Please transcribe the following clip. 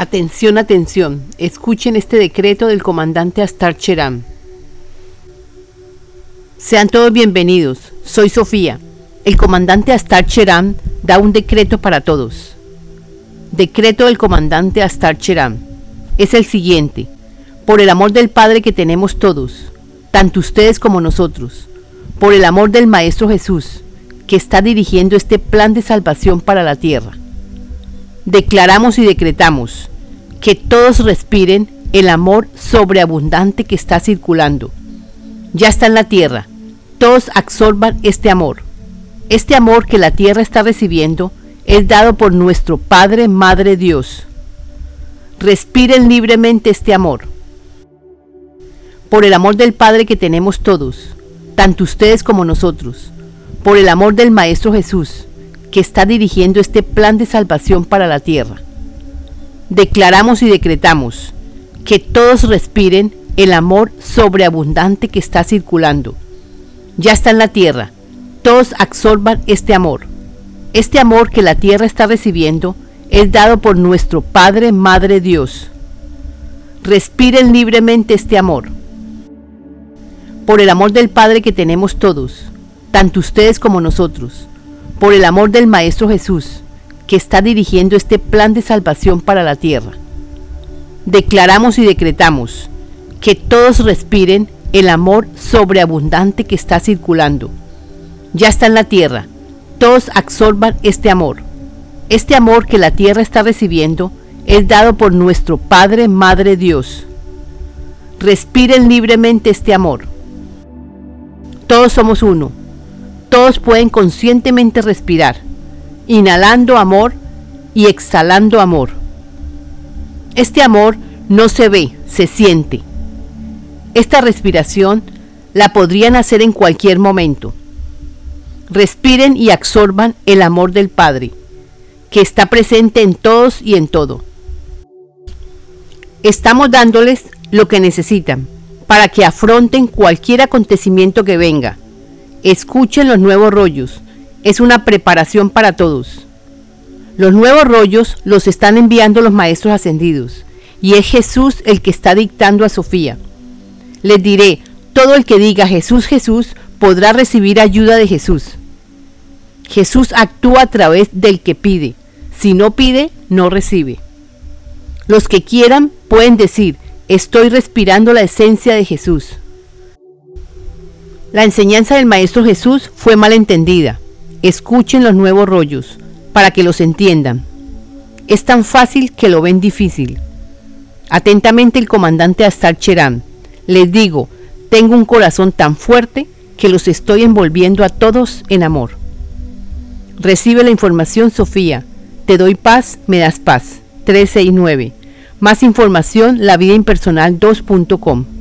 Atención, atención. Escuchen este decreto del comandante Astar Cheram. Sean todos bienvenidos. Soy Sofía. El comandante Astar Cheram da un decreto para todos. Decreto del comandante Astar Cheram. Es el siguiente. Por el amor del Padre que tenemos todos, tanto ustedes como nosotros, por el amor del Maestro Jesús, que está dirigiendo este plan de salvación para la tierra declaramos y decretamos que todos respiren el amor sobreabundante que está circulando. Ya está en la tierra. Todos absorban este amor. Este amor que la tierra está recibiendo es dado por nuestro Padre, Madre Dios. Respiren libremente este amor. Por el amor del Padre que tenemos todos, tanto ustedes como nosotros, por el amor del Maestro Jesús, que está dirigiendo este plan de salvación para la tierra. Declaramos y decretamos que todos respiren el amor sobreabundante que está circulando. Ya está en la tierra. Todos absorban este amor. Este amor que la tierra está recibiendo es dado por nuestro Padre, Madre Dios. Respiren libremente este amor. Por el amor del Padre que tenemos todos, tanto ustedes como nosotros por el amor del Maestro Jesús, que está dirigiendo este plan de salvación para la tierra. Declaramos y decretamos que todos respiren el amor sobreabundante que está circulando. Ya está en la tierra. Todos absorban este amor. Este amor que la tierra está recibiendo es dado por nuestro Padre, Madre Dios. Respiren libremente este amor. Todos somos uno todos pueden conscientemente respirar, inhalando amor y exhalando amor. Este amor no se ve, se siente. Esta respiración la podrían hacer en cualquier momento. Respiren y absorban el amor del Padre, que está presente en todos y en todo. Estamos dándoles lo que necesitan para que afronten cualquier acontecimiento que venga Escuchen los nuevos rollos. Es una preparación para todos. Los nuevos rollos los están enviando los maestros ascendidos y es Jesús el que está dictando a Sofía. Les diré, todo el que diga Jesús, Jesús, podrá recibir ayuda de Jesús. Jesús actúa a través del que pide. Si no pide, no recibe. Los que quieran pueden decir, estoy respirando la esencia de Jesús. La enseñanza del Maestro Jesús fue mal entendida. Escuchen los nuevos rollos para que los entiendan. Es tan fácil que lo ven difícil. Atentamente el comandante Astar Cherán. Les digo, tengo un corazón tan fuerte que los estoy envolviendo a todos en amor. Recibe la información Sofía. Te doy paz, me das paz. 13 y 9. Más información, lavidaimpersonal2.com.